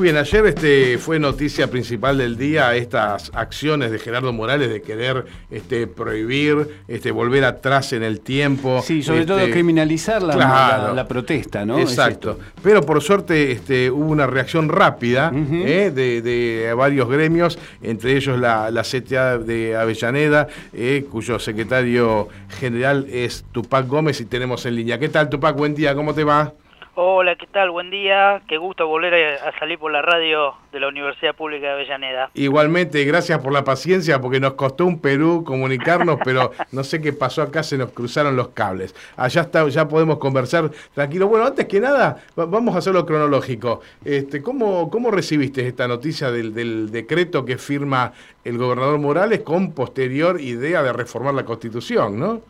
Muy bien, ayer este, fue noticia principal del día estas acciones de Gerardo Morales de querer este, prohibir, este, volver atrás en el tiempo. Sí, sobre todo este, criminalizar la, claro. la- la protesta, ¿no? Exacto. Es. Pero por suerte este, hubo una reacción rápida eh, de, de varios gremios, entre ellos la, la CTA de Avellaneda, eh, cuyo secretario general es Tupac Gómez y tenemos en línea. ¿Qué tal Tupac? Buen día, ¿cómo te va? Hola, ¿qué tal? Buen día. Qué gusto volver a, salir por la radio de la Universidad Pública de Avellaneda. Igualmente, gracias por la paciencia, porque nos costó un Perú comunicarnos, pero no sé qué pasó acá, se nos cruzaron los cables. Allá está, ya podemos conversar tranquilo. Bueno, antes que nada, va- vamos a hacerlo cronológico. Este, ¿cómo, ¿Cómo recibiste esta noticia del, del decreto que firma el gobernador Morales con posterior idea de reformar la Constitución, no?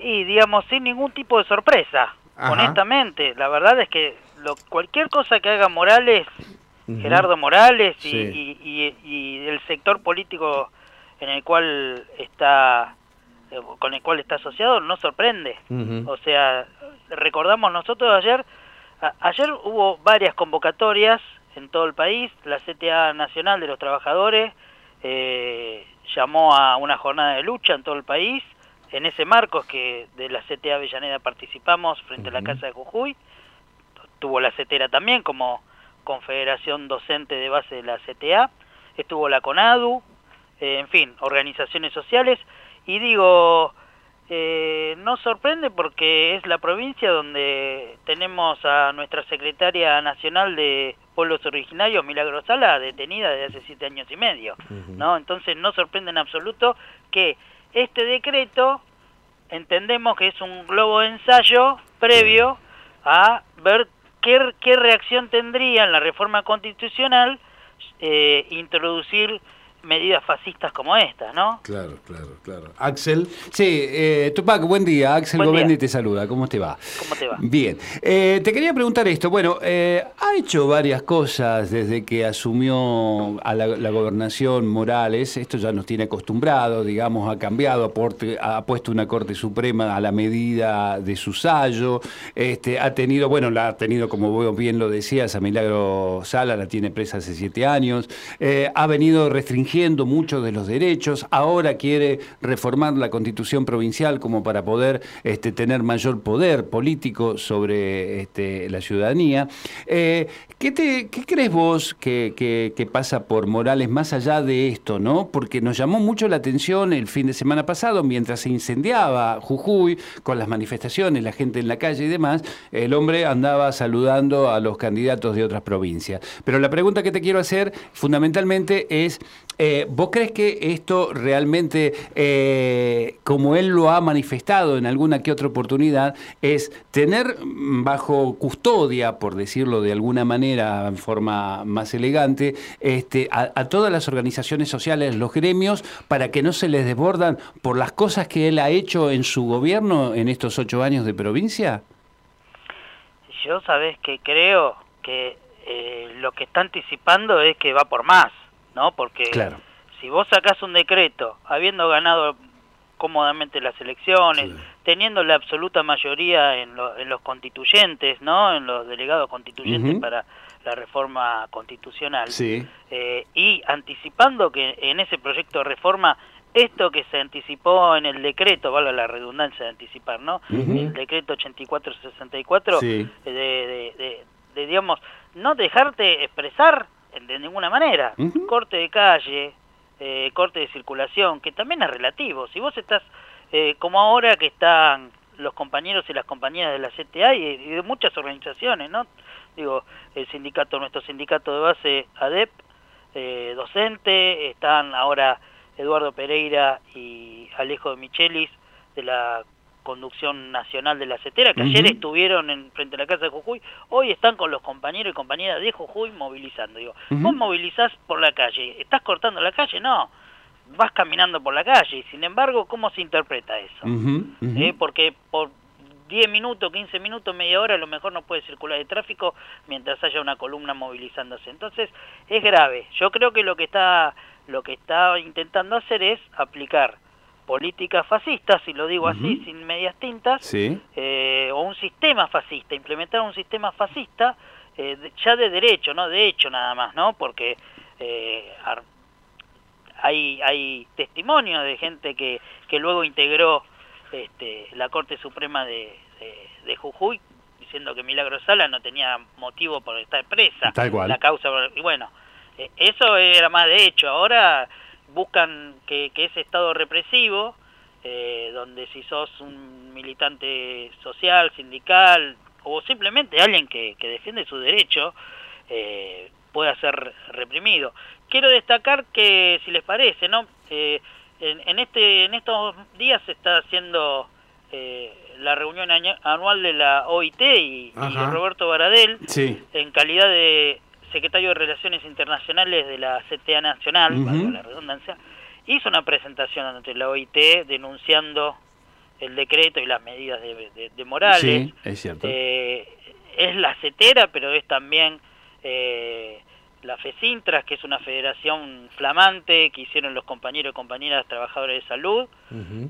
Y digamos, sin ningún tipo de sorpresa, Ajá. honestamente. La verdad es que lo, cualquier cosa que haga Morales. Gerardo Morales y, Sí. y- y- y el sector político en el cual está eh, con el cual está asociado no sorprende. O sea, recordamos nosotros ayer, a- ayer hubo varias convocatorias en todo el país, la CTA Nacional de los Trabajadores eh, llamó a una jornada de lucha en todo el país, en ese marco es que de la CTA Avellaneda participamos frente a la. Casa de Jujuy, tuvo la CETERA también como confederación docente de base de la CTA, estuvo la CONADU, eh, en fin, organizaciones sociales, y digo, eh, no sorprende porque es la provincia donde tenemos a nuestra secretaria nacional de pueblos originarios, Milagro Sala, detenida desde hace siete años y medio, ¿no? Entonces no sorprende en absoluto que este decreto entendemos que es un globo de ensayo previo a ver qué, qué reacción tendría en la reforma constitucional eh, introducir medidas fascistas como esta, ¿no? Claro, claro, claro. Axel. Sí, eh, Tupac, buen día. Axel Buen Govendi día. te saluda. ¿Cómo te va? ¿Cómo te va? Bien. Eh, te quería preguntar esto. Bueno, eh, ha hecho varias cosas desde que asumió a la, la gobernación Morales. Esto ya nos tiene acostumbrados, digamos, ha cambiado, ha puesto una Corte Suprema a la medida de su sallo. Este, ha tenido, bueno, la ha tenido, como bien lo decías, a Milagro Sala, la tiene presa hace siete años. Eh, ha venido restringiendo muchos de los derechos. Ahora quiere reformar la constitución provincial como para poder este, tener mayor poder político sobre este, la ciudadanía. Eh, ¿qué, crees vos que- que pasa por Morales más allá de esto? ¿no? Porque nos llamó mucho la atención el fin de semana pasado, mientras se incendiaba Jujuy con las manifestaciones, la gente en la calle y demás, el hombre andaba saludando a los candidatos de otras provincias. Pero la pregunta que te quiero hacer fundamentalmente es, eh, ¿vos crees que esto realmente, eh, como él lo ha manifestado en alguna que otra oportunidad, es tener bajo custodia, por decirlo de alguna manera, en forma más elegante, este, a, a todas las organizaciones sociales, los gremios, para que no se les desbordan por las cosas que él ha hecho en su gobierno en estos ocho años de provincia? Yo sabes que creo que eh, lo que está anticipando es que va por más, ¿no? Porque Claro. si vos sacás un decreto, habiendo ganado cómodamente las elecciones, teniendo la absoluta mayoría en, lo- en los constituyentes, ¿no? En los delegados constituyentes para la reforma constitucional, Sí. eh, y anticipando que en ese proyecto de reforma esto que se anticipó en el decreto, valga la redundancia de anticipar, ¿no? Ujú. El decreto 8464 Sí. de, de, de- de, digamos, no dejarte expresar de ninguna manera. Corte de calle, eh, corte de circulación, que también es relativo. Si vos estás, eh, como ahora que están los compañeros y las compañeras de la CTA y, y de muchas organizaciones, ¿no? Digo, el sindicato, nuestro sindicato de base ADEP, eh, docente, están ahora Eduardo Pereira y Alejo de Michelis de la conducción nacional de la CETERA, que ayer estuvieron en, frente a la Casa de Jujuy, hoy están con los compañeros y compañeras de Jujuy movilizando. Digo, vos movilizás por la calle, ¿estás cortando la calle? No, vas caminando por la calle, sin embargo, ¿cómo se interpreta eso? ¿Eh? Porque por 10 minutos, 15 minutos, media hora, a lo mejor no puede circular el tráfico mientras haya una columna movilizándose. Entonces, es grave. Yo creo que lo que está, lo que está intentando hacer es aplicar políticas fascistas, si lo digo así, sin medias tintas, eh, o un sistema fascista, implementar un sistema fascista eh, ya de derecho, no de hecho nada más, ¿no? Porque eh, hay, hay testimonios de gente que, que luego integró este, la Corte Suprema de, de, Jujuy diciendo que Milagro Sala no tenía motivo por estar presa. Tal cual. La causa, y bueno, eh, eso era más de hecho. Ahora buscan que, que ese estado represivo, eh, donde si sos un militante social, sindical, o simplemente alguien que, que defiende su derecho, eh, pueda ser reprimido. Quiero destacar que, si les parece, ¿no? Eh, en, este, en estos días se está haciendo la reunión anual de la OIT y, Roberto Baradel, en calidad de secretario de Relaciones Internacionales de la CTA Nacional, la redundancia, hizo una presentación ante la OIT denunciando el decreto y las medidas de, Morales. Sí, es cierto. Eh, es la CETERA, pero es también eh, la FECINTRAS, que es una federación flamante que hicieron los compañeros y compañeras trabajadores de salud.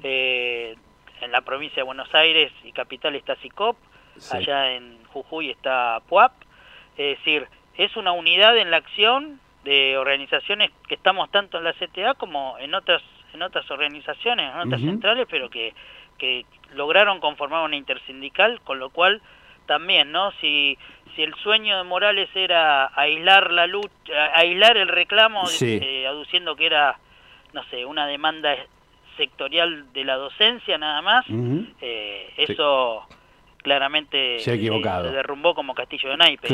Eh, en la provincia de Buenos Aires y capital está CICOP, allá en Jujuy está PUAP. Es decir, es una unidad en la acción de organizaciones que estamos tanto en la CTA como en otras en otras organizaciones, en otras centrales, pero que, que lograron conformar una intersindical, con lo cual también, ¿no? Si, si el sueño de Morales era aislar la lucha, aislar el reclamo, eh, aduciendo que era, no sé, una demanda sectorial de la docencia nada más, eh, eso claramente se, ha equivocado. derrumbó como castillo de naipes.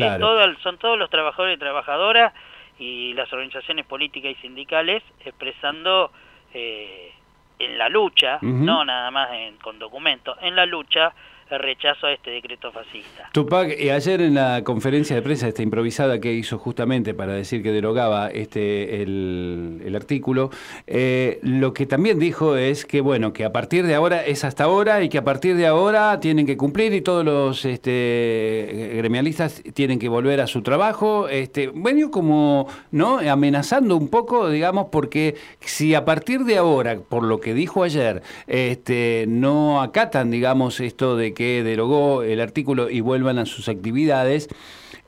son todos los trabajadores y trabajadoras y las organizaciones políticas y sindicales expresando eh, en la lucha, no nada más con documentos, en la lucha rechazo a este decreto fascista. Tupac, y ayer en la conferencia de prensa, esta improvisada que hizo justamente para decir que derogaba este el, artículo, eh, lo que también dijo es que bueno, que a partir de ahora es hasta ahora y que a partir de ahora tienen que cumplir y todos los este, gremialistas tienen que volver a su trabajo. Este, bueno, como no amenazando un poco, digamos, porque si a partir de ahora, por lo que dijo ayer, este, no acatan, digamos, esto de que derogó el artículo y vuelvan a sus actividades,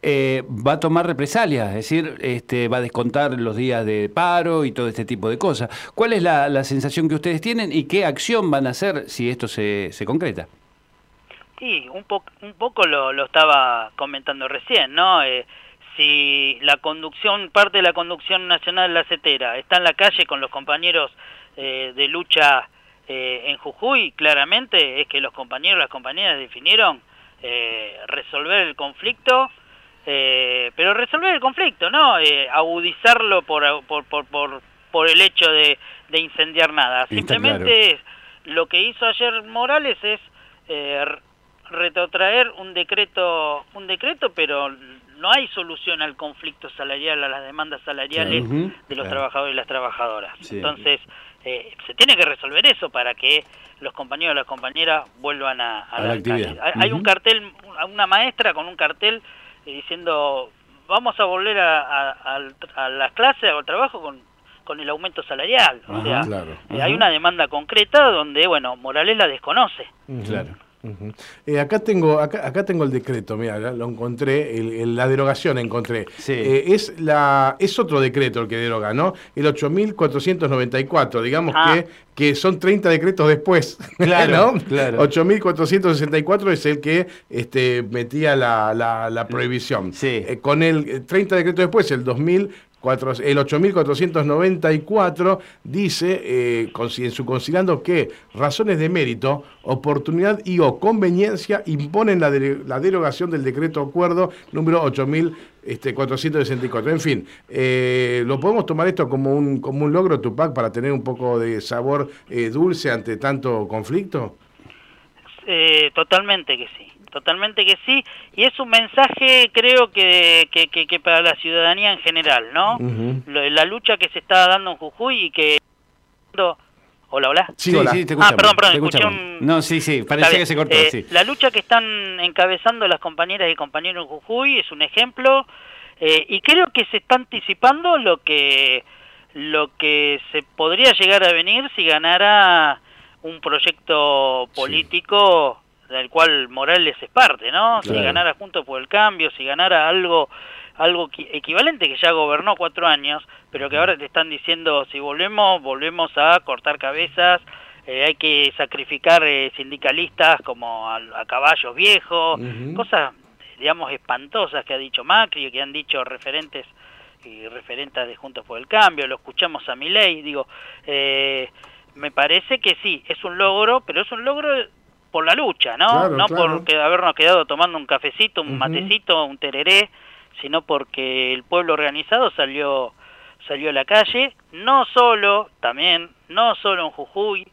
eh, va a tomar represalias, es decir, este, va a descontar los días de paro y todo este tipo de cosas. ¿Cuál es la, sensación que ustedes tienen y qué acción van a hacer si esto se, se concreta? Sí, un, un poco lo, lo, estaba comentando recién, ¿no? Eh, si la conducción, parte de la conducción nacional de la CETERA está en la calle con los compañeros eh, de lucha eh, en Jujuy claramente es que los compañeros y las compañeras definieron eh, resolver el conflicto, eh, pero resolver el conflicto, ¿no? agudizarlo por, por, por, por, el hecho de, de incendiar nada. Simplemente lo que hizo ayer Morales es retrotraer un decreto, un decreto, pero no hay solución al conflicto salarial, a las demandas salariales de los trabajadores y las trabajadoras. Entonces, eh, se tiene que resolver eso para que los compañeros y las compañeras vuelvan a, la, actividad. Hay, un cartel, una maestra con un cartel eh, diciendo vamos a volver a, a, las clases o al trabajo con, con el aumento salarial. o sea, eh, hay una demanda concreta donde, bueno, Morales la desconoce. Claro. Eh, acá tengo acá, acá, tengo el decreto, mira, lo encontré, la derogación encontré. Eh, es la es otro decreto el que deroga, ¿no? El 8494, digamos ah. que, que son 30 decretos después. Claro, claro. 8464 es el que este, metía la, la, prohibición. Sí. Eh, con el 30 decretos después, el 2000 el 8.494 dice, eh, en su considerando que razones de mérito, oportunidad y o conveniencia imponen la, derogación del decreto acuerdo número 8.464. Este, en fin, eh, ¿lo podemos tomar esto como un, como un logro, Tupac, para tener un poco de sabor eh, dulce ante tanto conflicto? totalmente que sí totalmente que sí, y es un mensaje creo que, que, para la ciudadanía en general, ¿no? La lucha que se está dando en Jujuy y que Hola, hola. Sí, Sí, hola. sí, te Ah, perdón, perdón, te escuché escuchamos. un- No, sí, sí, parecía que se cortó, Eh, sí. La lucha que están encabezando las compañeras y compañeros en Jujuy es un ejemplo eh, y creo que se está anticipando lo que lo que se podría llegar a venir si ganara un proyecto político del cual Morales es parte, ¿no? Si ganara Juntos por el Cambio, si ganara algo algo equi- equivalente que ya gobernó cuatro años, pero que ahora te están diciendo si volvemos, volvemos a cortar cabezas, eh, hay que sacrificar eh, sindicalistas como a, a caballos viejos, cosas, digamos, espantosas que ha dicho Macri, que han dicho referentes y referentas de Juntos por el Cambio, lo escuchamos a Milei, digo, eh, me parece que sí, es un logro, pero es un logro por la lucha, ¿no? Claro, no claro. por habernos quedado tomando un cafecito, un matecito, un tereré, sino porque el pueblo organizado salió salió a la calle, no solo, también, no solo en Jujuy,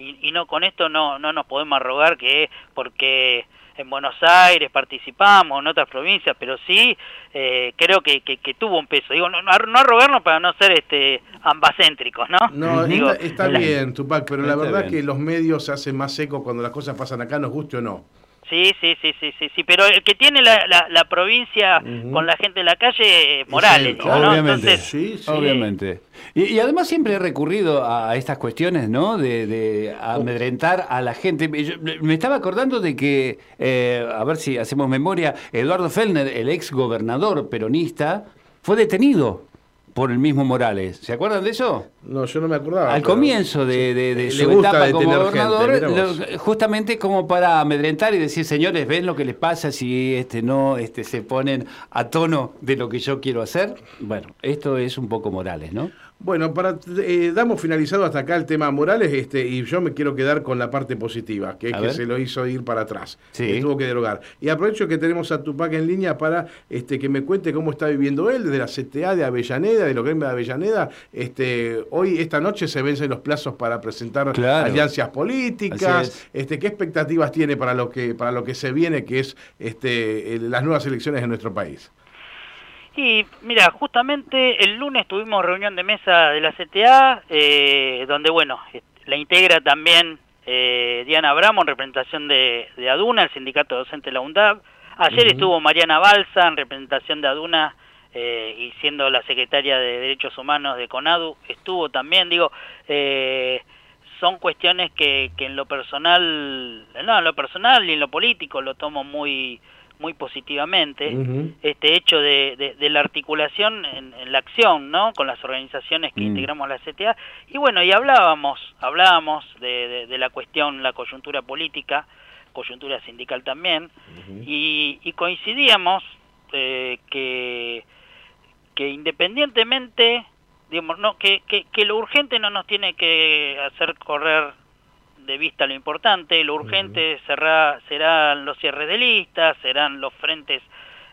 y, y no con esto no, no nos podemos arrogar que porque en Buenos Aires participamos, en otras provincias, pero sí eh, creo que, que, que tuvo un peso. Digo, no, no, no arrogarnos para no ser este ambacéntricos, ¿no? No, Digo, está, está la- bien, Tupac, pero la verdad bien. que los medios se hacen más secos cuando las cosas pasan acá, nos guste o no. Sí, sí, sí, sí, sí, sí, pero el que tiene la, la, la provincia con la gente en la calle es Morales, él, digo, ¿no? obviamente. Entonces, Sí, sí. Obviamente. Y, y además siempre he recurrido a, estas cuestiones, ¿no? De, de amedrentar a la gente. Yo- me estaba acordando de que, eh, a ver si hacemos memoria, Eduardo Fellner, el ex gobernador peronista, fue detenido por el mismo Morales. ¿Se acuerdan de eso? No, yo no me acordaba. Al comienzo de, de- de su etapa como gobernador, gente, lo- justamente como para amedrentar y decir, señores, ¿ven lo que les pasa si este no este se ponen a tono de lo que yo quiero hacer? Bueno, esto es un poco Morales, ¿no? Bueno, para eh, damos finalizado hasta acá el tema Morales, este, y yo me quiero quedar con la parte positiva, que es A que ver. se lo hizo ir para atrás, Sí. que tuvo que derogar. Y aprovecho que tenemos a Tupac en línea para este, que me cuente cómo está viviendo él, desde la CTA de Avellaneda, de los gremios de Avellaneda. Este, hoy, esta noche, se vencen los plazos para presentar Claro. alianzas políticas. es. Este, ¿Qué expectativas tiene para lo que, para lo que se viene, que es este, las nuevas elecciones en nuestro país? Y mira, justamente el lunes tuvimos reunión de mesa de la CTA, eh, donde, bueno, la integra también eh, Diana Abramo en representación de, de ADUNA, el sindicato docente de la UNDAB. Ayer estuvo Mariana Balsa en representación de ADUNA eh, y siendo la secretaria de Derechos Humanos de CONADU, estuvo también, digo, eh, son cuestiones que, que en lo personal, no, en lo personal y en lo político lo tomo muy muy positivamente este hecho de, de- de la articulación en, en la acción, ¿no? Con las organizaciones que Mm. integramos la CTA. Y bueno, y hablábamos, hablábamos de, de- de la cuestión, la coyuntura política, coyuntura sindical también, y, y coincidíamos eh, que, que independientemente, digamos, no, que, que, que lo urgente no nos tiene que hacer correr de vista lo importante, lo urgente será, serán los cierres de listas, serán los frentes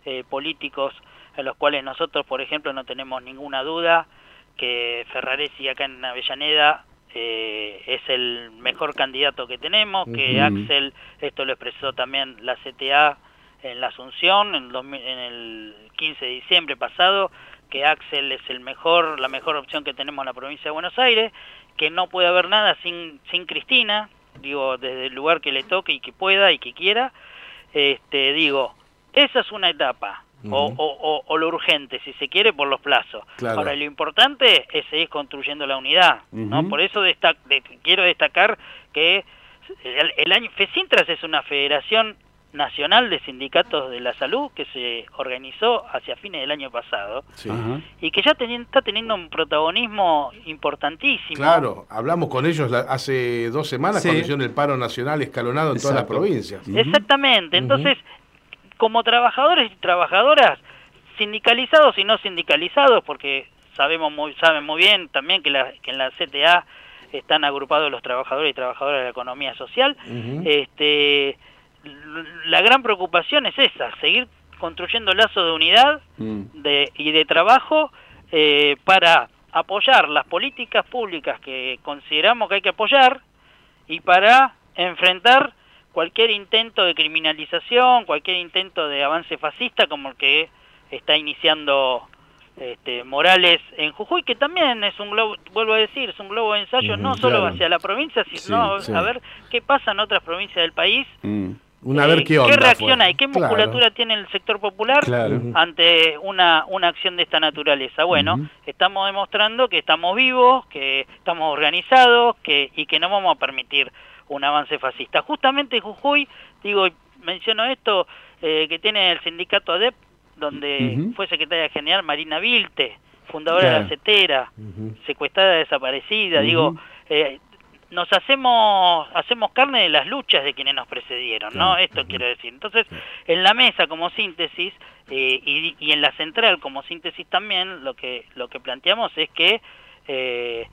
eh, políticos a los cuales nosotros, por ejemplo, no tenemos ninguna duda que Ferraresi acá en Avellaneda eh, es el mejor candidato que tenemos, que. Axel, esto lo expresó también la CTA en la Asunción en, 2000 en el 15 de diciembre pasado, que Axel es el mejor, la mejor opción que tenemos en la provincia de Buenos Aires, que no puede haber nada sin, sin Cristina, digo, desde el lugar que le toque y que pueda y que quiera, este, digo, esa es una etapa, o, o- o- o lo urgente, si se quiere, por los plazos. Claro. Ahora, lo importante es seguir construyendo la unidad, ¿no? Por eso desta- de- quiero destacar que el, el año, FESINTRAS es una federación nacional de sindicatos de la salud que se organizó hacia fines del año pasado Sí. Y que ya teni- está teniendo un protagonismo importantísimo. Claro, hablamos con ellos la- hace dos semanas Sí. cuando hicieron el paro nacional escalonado en todas las provincias. Exactamente. Entonces, como trabajadores y trabajadoras, sindicalizados y no sindicalizados, porque sabemos muy, saben muy bien también que, la- que en la CTA están agrupados los trabajadores y trabajadoras de la economía social, este, la gran preocupación es esa, seguir construyendo lazos de unidad Mm. de, y de trabajo eh, para apoyar las políticas públicas que consideramos que hay que apoyar y para enfrentar cualquier intento de criminalización, cualquier intento de avance fascista como el que está iniciando este, Morales en Jujuy, que también es un globo, vuelvo a decir, es un globo de ensayo no solo hacia la provincia, sino a ver qué pasa en otras provincias del país. Mm. Una ver qué, onda ¿Qué reacción hay? ¿Qué musculatura tiene el sector popular ante una, una acción de esta naturaleza? Bueno, estamos demostrando que estamos vivos, que estamos organizados que, y que no vamos a permitir un avance fascista. Justamente Jujuy, digo, menciono esto, eh, que tiene el sindicato ADEP, donde fue secretaria general Marina Vilte, fundadora de la CETERA, secuestrada, desaparecida, digo, eh, nos hacemos hacemos carne de las luchas de quienes nos precedieron, ¿no? Esto quiero decir. Entonces, en la mesa como síntesis eh, y, y, en la central como síntesis también, lo que lo que planteamos es que eh,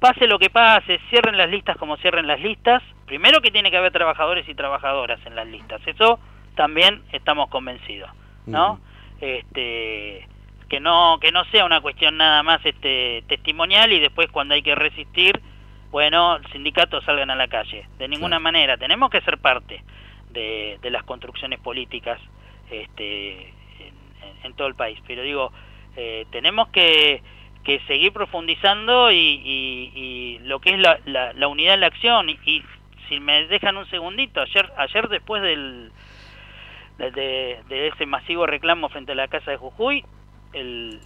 pase lo que pase, cierren las listas como cierren las listas. Primero que tiene que haber trabajadores y trabajadoras en las listas. Eso también estamos convencidos. ¿no? Este, que no que no sea una cuestión nada más este testimonial y después cuando hay que resistir, bueno, sindicatos salgan a la calle. De ninguna manera, tenemos que ser parte de, de las construcciones políticas este, en, todo el país. Pero digo, eh, tenemos que, que seguir profundizando y, y, lo que es la, la, la unidad en la acción. Y, y si me dejan un segundito, ayer, ayer después del de, ese masivo reclamo frente a la Casa de Jujuy, el,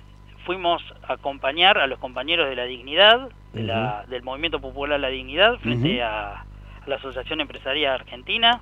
fuimos a acompañar a los compañeros de la dignidad, de la, del Movimiento Popular La Dignidad, frente a, la Asociación Empresaria Argentina,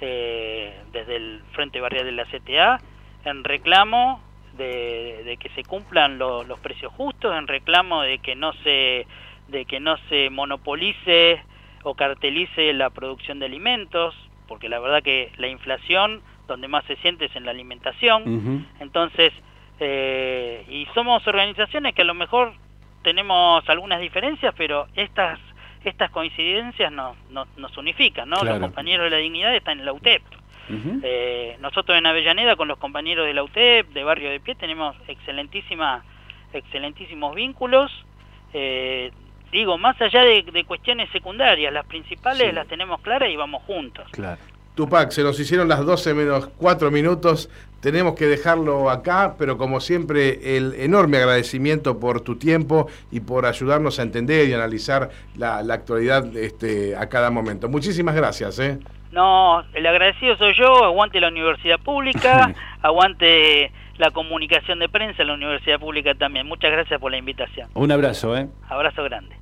eh, desde el Frente Barrial de la CTA, en reclamo de, que se cumplan los precios justos, en reclamo de que no se de que no se monopolice o cartelice la producción de alimentos, porque la verdad que la inflación donde más se siente es en la alimentación. Entonces, eh, y somos organizaciones que a lo mejor tenemos algunas diferencias, pero estas estas coincidencias nos, nos, unifican, ¿no? Los compañeros de la dignidad están en la UTEP. eh, nosotros en Avellaneda con los compañeros de la UTEP, de Barrio de Pie, tenemos excelentísima, excelentísimos vínculos. Eh, digo, más allá de, de, cuestiones secundarias, las principales las tenemos claras y vamos juntos. Claro. Tupac, se nos hicieron las 12 menos 4 minutos. Tenemos que dejarlo acá, pero como siempre, el enorme agradecimiento por tu tiempo y por ayudarnos a entender y analizar la, actualidad este, a cada momento. Muchísimas gracias. ¿eh? No, el agradecido soy yo. Aguante la universidad pública, aguante la comunicación de prensa en la universidad pública también. Muchas gracias por la invitación. Un abrazo. ¿eh? Abrazo grande.